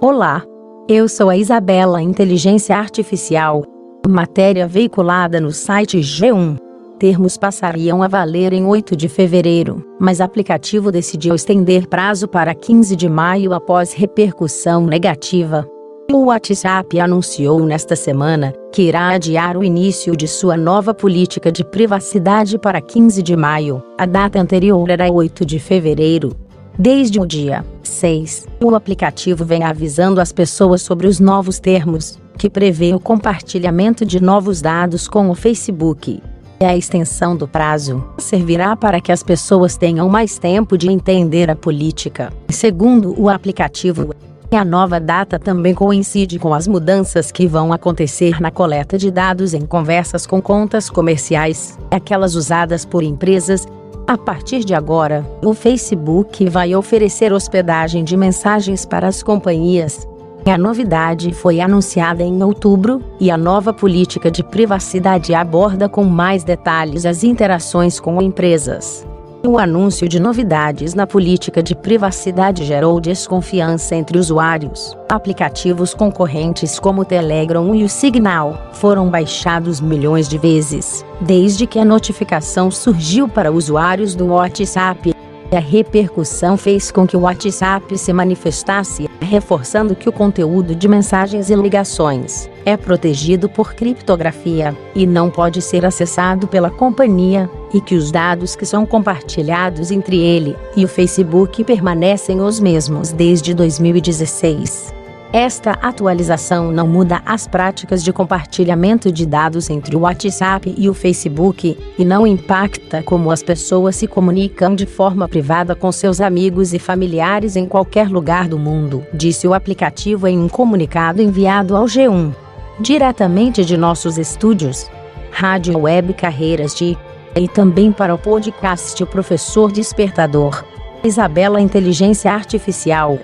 Olá, eu sou a Isabela Inteligência Artificial. Matéria veiculada no site G1. Termos passariam a valer em 8 de fevereiro, mas aplicativo decidiu estender prazo para 15 de maio após repercussão negativa. O WhatsApp anunciou nesta semana que irá adiar o início de sua nova política de privacidade para 15 de maio. A data anterior era 8 de fevereiro, Desde o dia 6, o aplicativo vem avisando as pessoas sobre os novos termos, que prevê o compartilhamento de novos dados com o Facebook. A extensão do prazo servirá para que as pessoas tenham mais tempo de entender a política. Segundo o aplicativo, a nova data também coincide com as mudanças que vão acontecer na coleta de dados em conversas com contas comerciais, aquelas usadas por empresas a partir de agora, o Facebook vai oferecer hospedagem de mensagens para as companhias. A novidade foi anunciada em outubro e a nova política de privacidade aborda com mais detalhes as interações com empresas. O anúncio de novidades na política de privacidade gerou desconfiança entre usuários. Aplicativos concorrentes como o Telegram e o Signal foram baixados milhões de vezes, desde que a notificação surgiu para usuários do WhatsApp. A repercussão fez com que o WhatsApp se manifestasse, reforçando que o conteúdo de mensagens e ligações é protegido por criptografia e não pode ser acessado pela companhia, e que os dados que são compartilhados entre ele e o Facebook permanecem os mesmos desde 2016. Esta atualização não muda as práticas de compartilhamento de dados entre o WhatsApp e o Facebook, e não impacta como as pessoas se comunicam de forma privada com seus amigos e familiares em qualquer lugar do mundo, disse o aplicativo em um comunicado enviado ao G1. Diretamente de nossos estúdios, Rádio Web Carreiras de e também para o podcast Professor Despertador. Isabela Inteligência Artificial